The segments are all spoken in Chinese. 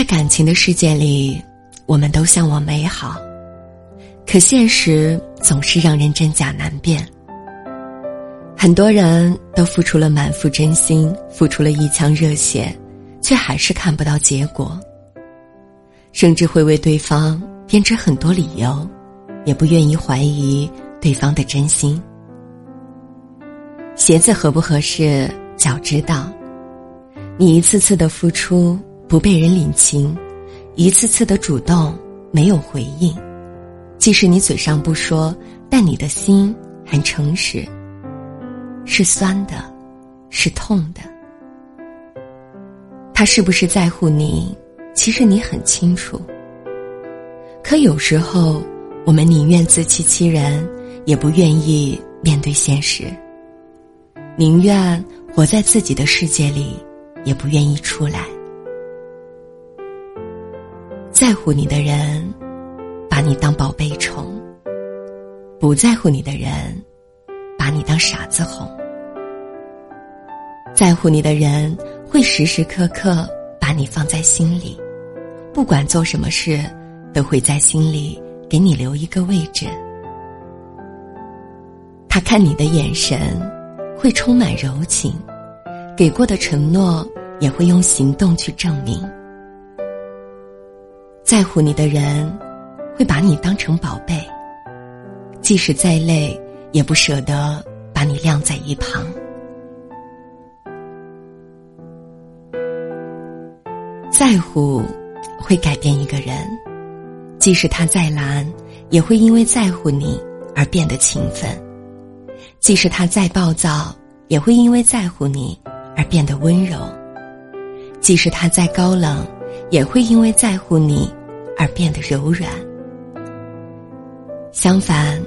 在感情的世界里，我们都向往美好，可现实总是让人真假难辨。很多人都付出了满腹真心，付出了一腔热血，却还是看不到结果。甚至会为对方编织很多理由，也不愿意怀疑对方的真心。鞋子合不合适，脚知道。你一次次的付出。不被人领情，一次次的主动没有回应，即使你嘴上不说，但你的心很诚实。是酸的，是痛的。他是不是在乎你？其实你很清楚。可有时候，我们宁愿自欺欺人，也不愿意面对现实。宁愿活在自己的世界里，也不愿意出来。在乎你的人，把你当宝贝宠；不在乎你的人，把你当傻子哄。在乎你的人会时时刻刻把你放在心里，不管做什么事，都会在心里给你留一个位置。他看你的眼神会充满柔情，给过的承诺也会用行动去证明。在乎你的人，会把你当成宝贝，即使再累，也不舍得把你晾在一旁。在乎会改变一个人，即使他再懒，也会因为在乎你而变得勤奋；即使他再暴躁，也会因为在乎你而变得温柔；即使他再高冷，也会因为在乎你。而变得柔软。相反，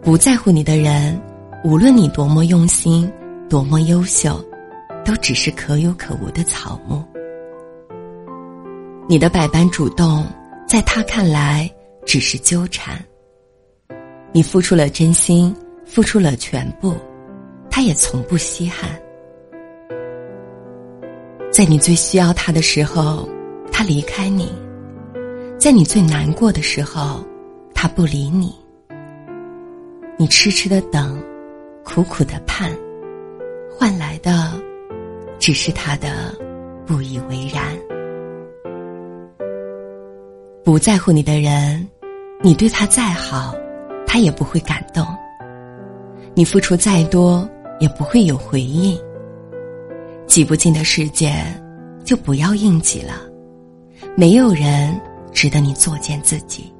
不在乎你的人，无论你多么用心，多么优秀，都只是可有可无的草木。你的百般主动，在他看来只是纠缠。你付出了真心，付出了全部，他也从不稀罕。在你最需要他的时候，他离开你。在你最难过的时候，他不理你。你痴痴的等，苦苦的盼，换来的只是他的不以为然。不在乎你的人，你对他再好，他也不会感动。你付出再多，也不会有回应。挤不进的世界，就不要硬挤了。没有人。值得你作践自己。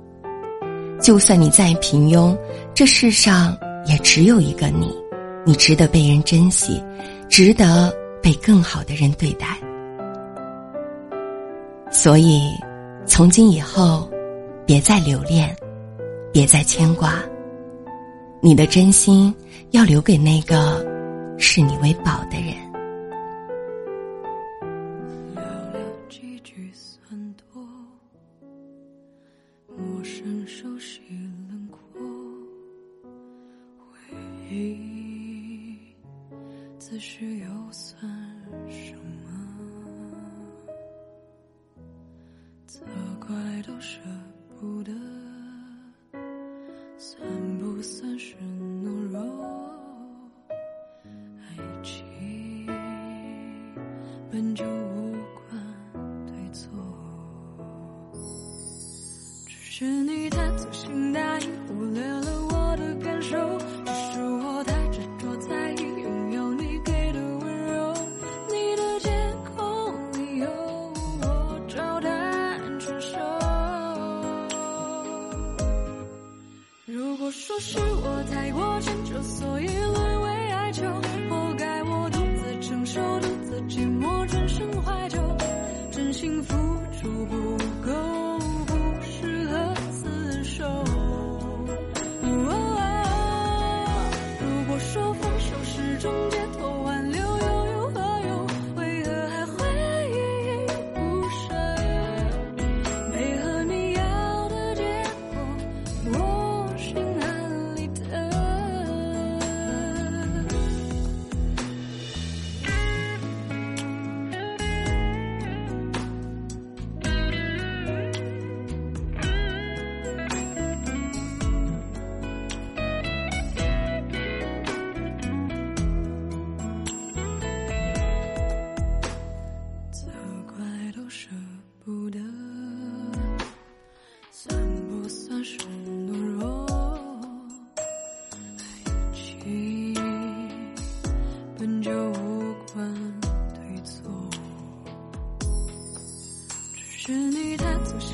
就算你再平庸，这世上也只有一个你，你值得被人珍惜，值得被更好的人对待。所以，从今以后，别再留恋，别再牵挂，你的真心要留给那个视你为宝的人。身熟悉轮廓，回忆此时又算什么？责怪都舍不得。是你太粗心大意，忽略了我的感受。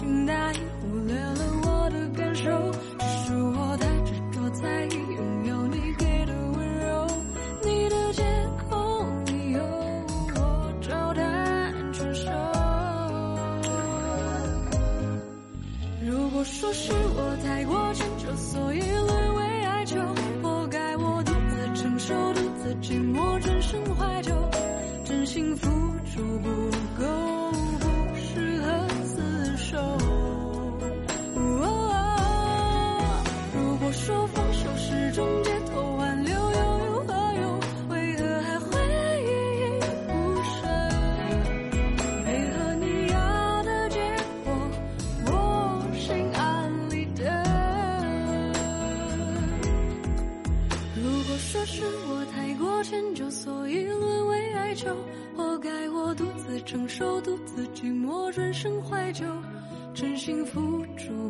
心答应，忽略了我的感受。只是我太执着在意拥有你给的温柔，你的借口理由我照单全收。如果说是我太过迁就，所以沦为哀求，活该我独自承受，独自寂寞，转身怀旧，真心付出不够，求，活该我独自承受，独自寂寞，转身怀旧，真心付出